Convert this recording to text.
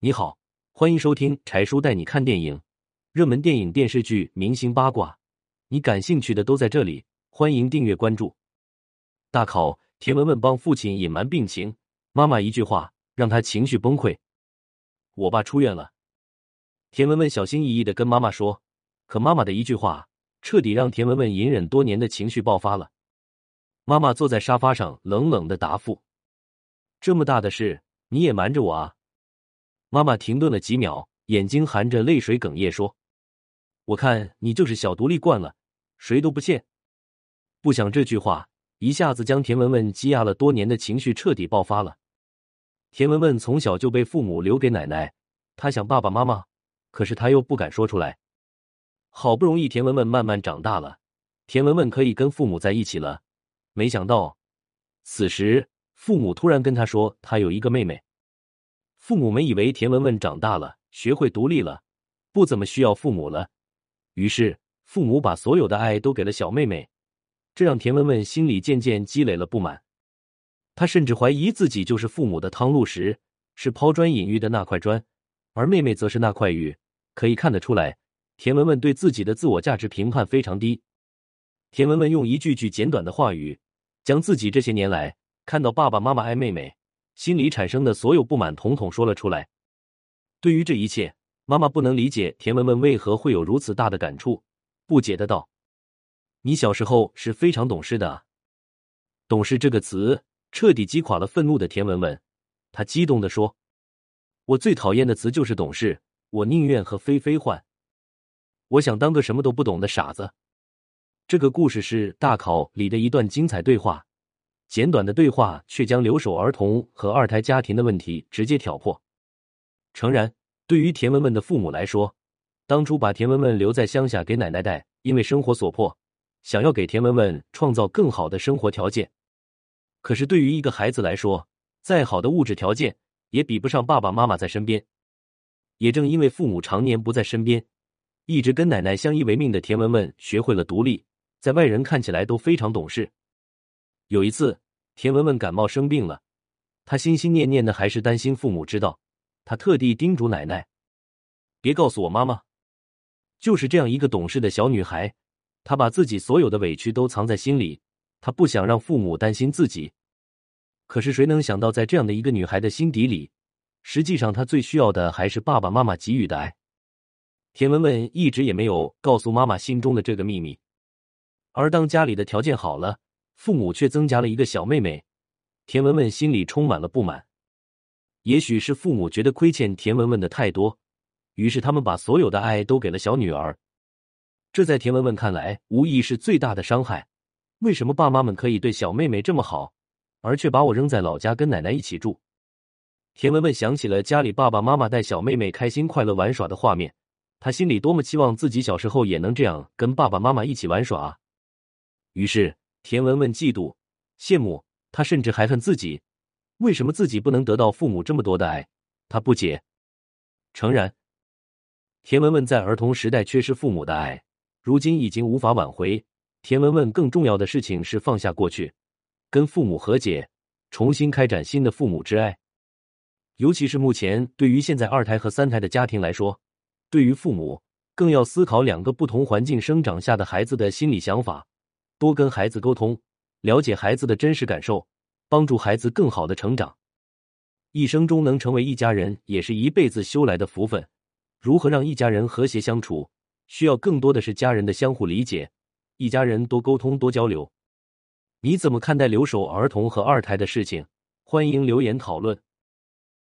你好，欢迎收听柴叔带你看电影，热门电影、电视剧、明星八卦，你感兴趣的都在这里。欢迎订阅关注。大考，田文文帮父亲隐瞒病情，妈妈一句话让他情绪崩溃。我爸出院了，田文文小心翼翼的跟妈妈说，可妈妈的一句话彻底让田文文隐忍多年的情绪爆发了。妈妈坐在沙发上，冷冷的答复：“这么大的事，你也瞒着我啊？”妈妈停顿了几秒，眼睛含着泪水，哽咽说：“我看你就是小独立惯了，谁都不欠。”不想这句话一下子将田文文积压了多年的情绪彻底爆发了。田文文从小就被父母留给奶奶，她想爸爸妈妈，可是她又不敢说出来。好不容易田文文慢慢长大了，田文文可以跟父母在一起了，没想到此时父母突然跟他说他有一个妹妹。父母们以为田文文长大了，学会独立了，不怎么需要父母了，于是父母把所有的爱都给了小妹妹，这让田文文心里渐渐积累了不满。他甚至怀疑自己就是父母的汤露石，是抛砖引玉的那块砖，而妹妹则是那块玉。可以看得出来，田文文对自己的自我价值评判非常低。田文文用一句句简短的话语，将自己这些年来看到爸爸妈妈爱妹妹。心里产生的所有不满统统说了出来。对于这一切，妈妈不能理解田文文为何会有如此大的感触，不解的道：“你小时候是非常懂事的。”“懂事”这个词彻底击垮了愤怒的田文文，他激动的说：“我最讨厌的词就是懂事，我宁愿和菲菲换。我想当个什么都不懂的傻子。”这个故事是大考里的一段精彩对话。简短的对话却将留守儿童和二胎家庭的问题直接挑破。诚然，对于田文文的父母来说，当初把田文文留在乡下给奶奶带，因为生活所迫，想要给田文文创造更好的生活条件。可是，对于一个孩子来说，再好的物质条件也比不上爸爸妈妈在身边。也正因为父母常年不在身边，一直跟奶奶相依为命的田文文学会了独立，在外人看起来都非常懂事。有一次，田文文感冒生病了，她心心念念的还是担心父母知道，她特地叮嘱奶奶：“别告诉我妈妈。”就是这样一个懂事的小女孩，她把自己所有的委屈都藏在心里，她不想让父母担心自己。可是谁能想到，在这样的一个女孩的心底里，实际上她最需要的还是爸爸妈妈给予的爱。田文文一直也没有告诉妈妈心中的这个秘密，而当家里的条件好了。父母却增加了一个小妹妹，田文文心里充满了不满。也许是父母觉得亏欠田文文的太多，于是他们把所有的爱都给了小女儿。这在田文文看来，无疑是最大的伤害。为什么爸妈们可以对小妹妹这么好，而却把我扔在老家跟奶奶一起住？田文文想起了家里爸爸妈妈带小妹妹开心快乐玩耍的画面，她心里多么期望自己小时候也能这样跟爸爸妈妈一起玩耍啊！于是。田文文嫉妒、羡慕，他甚至还恨自己，为什么自己不能得到父母这么多的爱？他不解。诚然，田文文在儿童时代缺失父母的爱，如今已经无法挽回。田文文更重要的事情是放下过去，跟父母和解，重新开展新的父母之爱。尤其是目前，对于现在二胎和三胎的家庭来说，对于父母更要思考两个不同环境生长下的孩子的心理想法。多跟孩子沟通，了解孩子的真实感受，帮助孩子更好的成长。一生中能成为一家人，也是一辈子修来的福分。如何让一家人和谐相处，需要更多的是家人的相互理解，一家人多沟通多交流。你怎么看待留守儿童和二胎的事情？欢迎留言讨论。